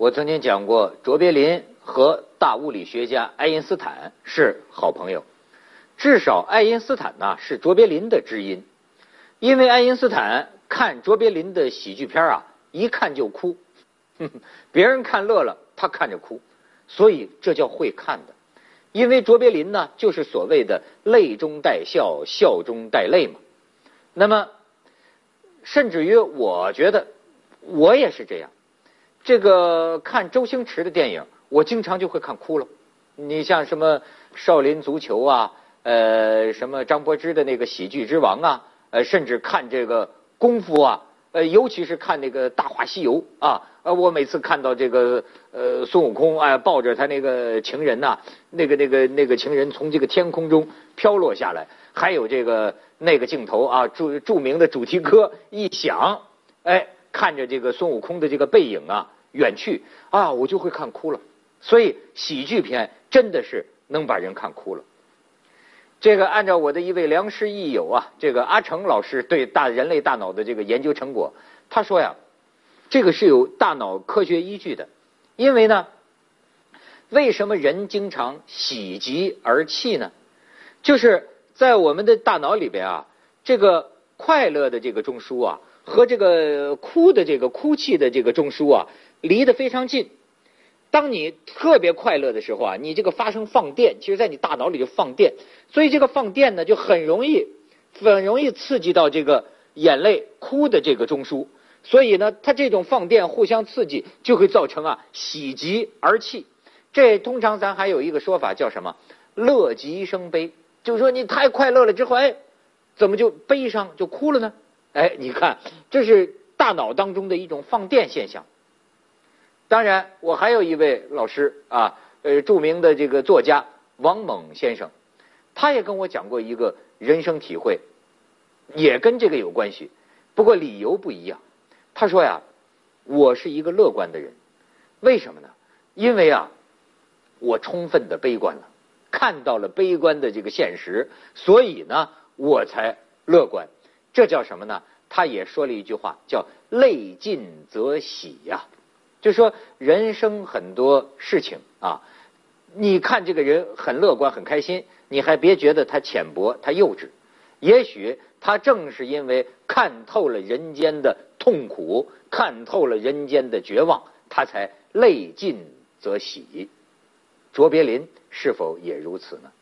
我曾经讲过，卓别林和大物理学家爱因斯坦是好朋友，至少爱因斯坦呢是卓别林的知音，因为爱因斯坦看卓别林的喜剧片啊，一看就哭，别人看乐了，他看着哭，所以这叫会看的。因为卓别林呢，就是所谓的泪中带笑，笑中带泪嘛。那么，甚至于我觉得我也是这样。这个看周星驰的电影，我经常就会看哭了。你像什么《少林足球》啊，呃，什么张柏芝的那个《喜剧之王》啊，呃，甚至看这个功夫啊，呃，尤其是看那个《大话西游》啊，呃，我每次看到这个呃孙悟空哎抱着他那个情人呐，那个那个那个情人从这个天空中飘落下来，还有这个那个镜头啊，著著名的主题歌一响，哎。看着这个孙悟空的这个背影啊远去啊，我就会看哭了。所以喜剧片真的是能把人看哭了。这个按照我的一位良师益友啊，这个阿成老师对大人类大脑的这个研究成果，他说呀，这个是有大脑科学依据的。因为呢，为什么人经常喜极而泣呢？就是在我们的大脑里边啊，这个快乐的这个中枢啊。和这个哭的这个哭泣的这个中枢啊，离得非常近。当你特别快乐的时候啊，你这个发生放电，其实在你大脑里就放电，所以这个放电呢，就很容易很容易刺激到这个眼泪哭的这个中枢。所以呢，它这种放电互相刺激，就会造成啊喜极而泣。这通常咱还有一个说法叫什么？乐极生悲，就是说你太快乐了之后，哎，怎么就悲伤就哭了呢？哎，你看，这是大脑当中的一种放电现象。当然，我还有一位老师啊，呃，著名的这个作家王猛先生，他也跟我讲过一个人生体会，也跟这个有关系，不过理由不一样。他说呀，我是一个乐观的人，为什么呢？因为啊，我充分的悲观了，看到了悲观的这个现实，所以呢，我才乐观。这叫什么呢？他也说了一句话，叫“泪尽则喜”呀。就说人生很多事情啊，你看这个人很乐观、很开心，你还别觉得他浅薄、他幼稚。也许他正是因为看透了人间的痛苦，看透了人间的绝望，他才泪尽则喜。卓别林是否也如此呢？